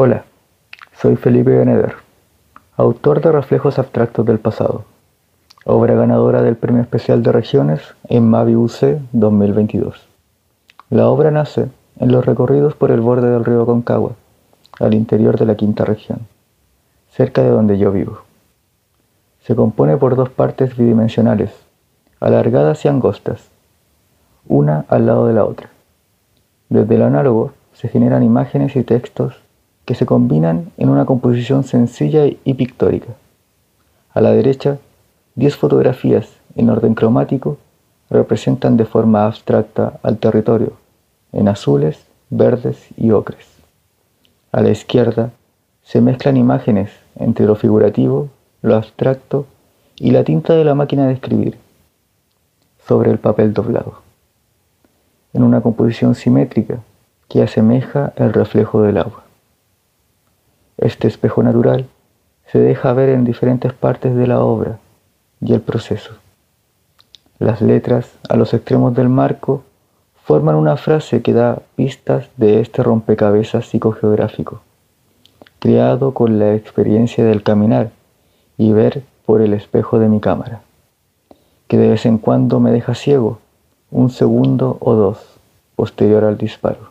Hola, soy Felipe Beneder, autor de Reflejos Abstractos del Pasado, obra ganadora del Premio Especial de Regiones en Mavi UC 2022. La obra nace en los recorridos por el borde del río Concagua, al interior de la quinta región, cerca de donde yo vivo. Se compone por dos partes bidimensionales, alargadas y angostas, una al lado de la otra. Desde el análogo se generan imágenes y textos que se combinan en una composición sencilla y pictórica. A la derecha, 10 fotografías en orden cromático representan de forma abstracta al territorio, en azules, verdes y ocres. A la izquierda se mezclan imágenes entre lo figurativo, lo abstracto y la tinta de la máquina de escribir sobre el papel doblado, en una composición simétrica que asemeja el reflejo del agua. Este espejo natural se deja ver en diferentes partes de la obra y el proceso. Las letras a los extremos del marco forman una frase que da pistas de este rompecabezas psicogeográfico, creado con la experiencia del caminar y ver por el espejo de mi cámara, que de vez en cuando me deja ciego un segundo o dos posterior al disparo.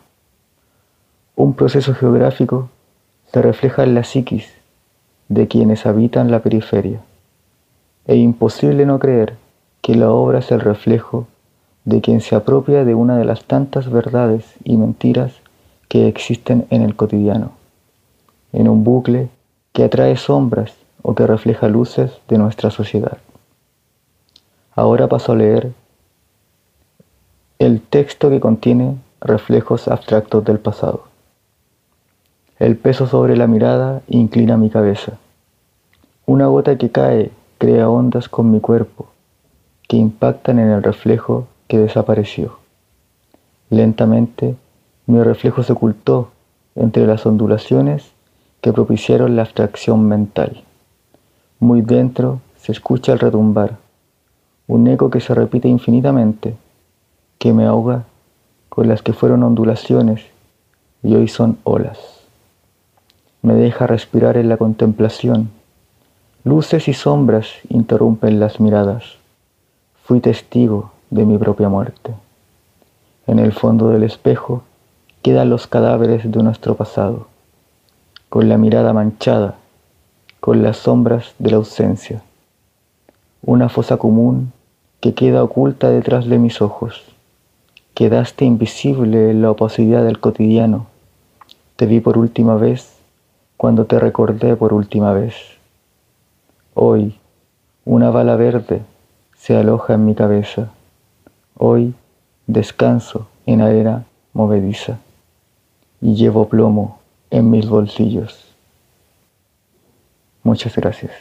Un proceso geográfico se refleja en la psiquis de quienes habitan la periferia. Es imposible no creer que la obra es el reflejo de quien se apropia de una de las tantas verdades y mentiras que existen en el cotidiano, en un bucle que atrae sombras o que refleja luces de nuestra sociedad. Ahora paso a leer el texto que contiene reflejos abstractos del pasado. El peso sobre la mirada inclina mi cabeza. Una gota que cae crea ondas con mi cuerpo que impactan en el reflejo que desapareció. Lentamente mi reflejo se ocultó entre las ondulaciones que propiciaron la abstracción mental. Muy dentro se escucha el retumbar, un eco que se repite infinitamente, que me ahoga con las que fueron ondulaciones y hoy son olas me deja respirar en la contemplación. Luces y sombras interrumpen las miradas. Fui testigo de mi propia muerte. En el fondo del espejo quedan los cadáveres de nuestro pasado, con la mirada manchada, con las sombras de la ausencia. Una fosa común que queda oculta detrás de mis ojos. Quedaste invisible en la opacidad del cotidiano. Te vi por última vez cuando te recordé por última vez. Hoy una bala verde se aloja en mi cabeza. Hoy descanso en arena movediza y llevo plomo en mis bolsillos. Muchas gracias.